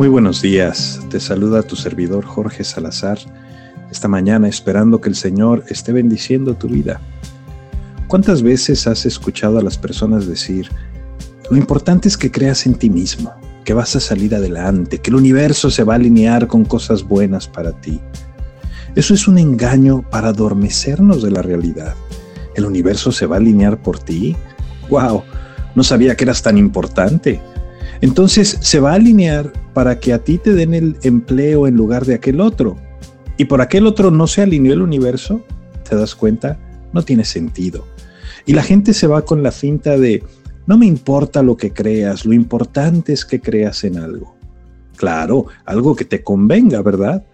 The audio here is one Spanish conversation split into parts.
Muy buenos días, te saluda tu servidor Jorge Salazar, esta mañana esperando que el Señor esté bendiciendo tu vida. ¿Cuántas veces has escuchado a las personas decir, lo importante es que creas en ti mismo, que vas a salir adelante, que el universo se va a alinear con cosas buenas para ti? Eso es un engaño para adormecernos de la realidad. ¿El universo se va a alinear por ti? ¡Wow! No sabía que eras tan importante. Entonces se va a alinear para que a ti te den el empleo en lugar de aquel otro. Y por aquel otro no se alineó el universo, ¿te das cuenta? No tiene sentido. Y la gente se va con la finta de, no me importa lo que creas, lo importante es que creas en algo. Claro, algo que te convenga, ¿verdad?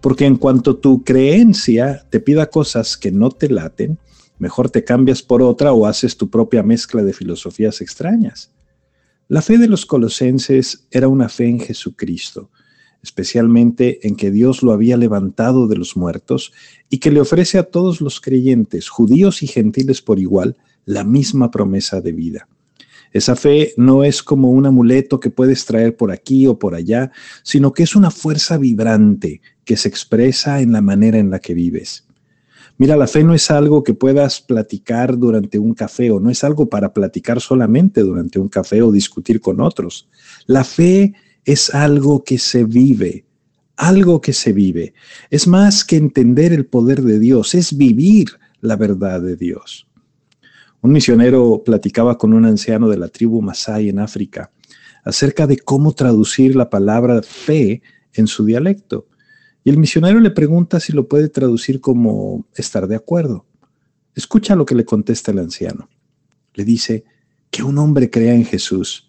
Porque en cuanto tu creencia te pida cosas que no te laten, mejor te cambias por otra o haces tu propia mezcla de filosofías extrañas. La fe de los colosenses era una fe en Jesucristo, especialmente en que Dios lo había levantado de los muertos y que le ofrece a todos los creyentes, judíos y gentiles por igual, la misma promesa de vida. Esa fe no es como un amuleto que puedes traer por aquí o por allá, sino que es una fuerza vibrante que se expresa en la manera en la que vives. Mira, la fe no es algo que puedas platicar durante un café o no es algo para platicar solamente durante un café o discutir con otros. La fe es algo que se vive, algo que se vive. Es más que entender el poder de Dios, es vivir la verdad de Dios. Un misionero platicaba con un anciano de la tribu Masai en África acerca de cómo traducir la palabra fe en su dialecto. Y el misionero le pregunta si lo puede traducir como estar de acuerdo. Escucha lo que le contesta el anciano. Le dice que un hombre crea en Jesús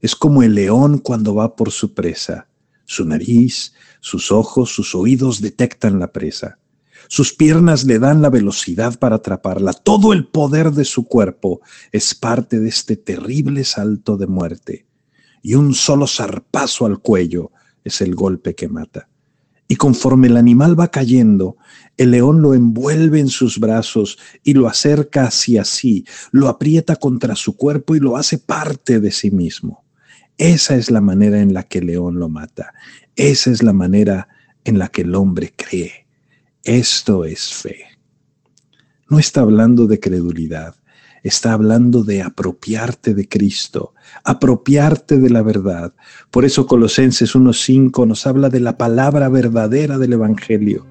es como el león cuando va por su presa. Su nariz, sus ojos, sus oídos detectan la presa. Sus piernas le dan la velocidad para atraparla. Todo el poder de su cuerpo es parte de este terrible salto de muerte. Y un solo zarpazo al cuello es el golpe que mata. Y conforme el animal va cayendo, el león lo envuelve en sus brazos y lo acerca hacia sí, lo aprieta contra su cuerpo y lo hace parte de sí mismo. Esa es la manera en la que el león lo mata. Esa es la manera en la que el hombre cree. Esto es fe. No está hablando de credulidad, está hablando de apropiarte de Cristo, apropiarte de la verdad. Por eso Colosenses 1.5 nos habla de la palabra verdadera del Evangelio.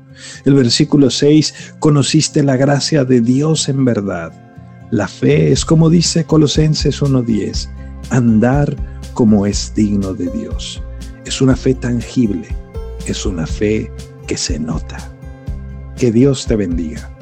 El versículo 6, conociste la gracia de Dios en verdad. La fe es como dice Colosenses 1.10, andar como es digno de Dios. Es una fe tangible, es una fe que se nota. Que Dios te bendiga.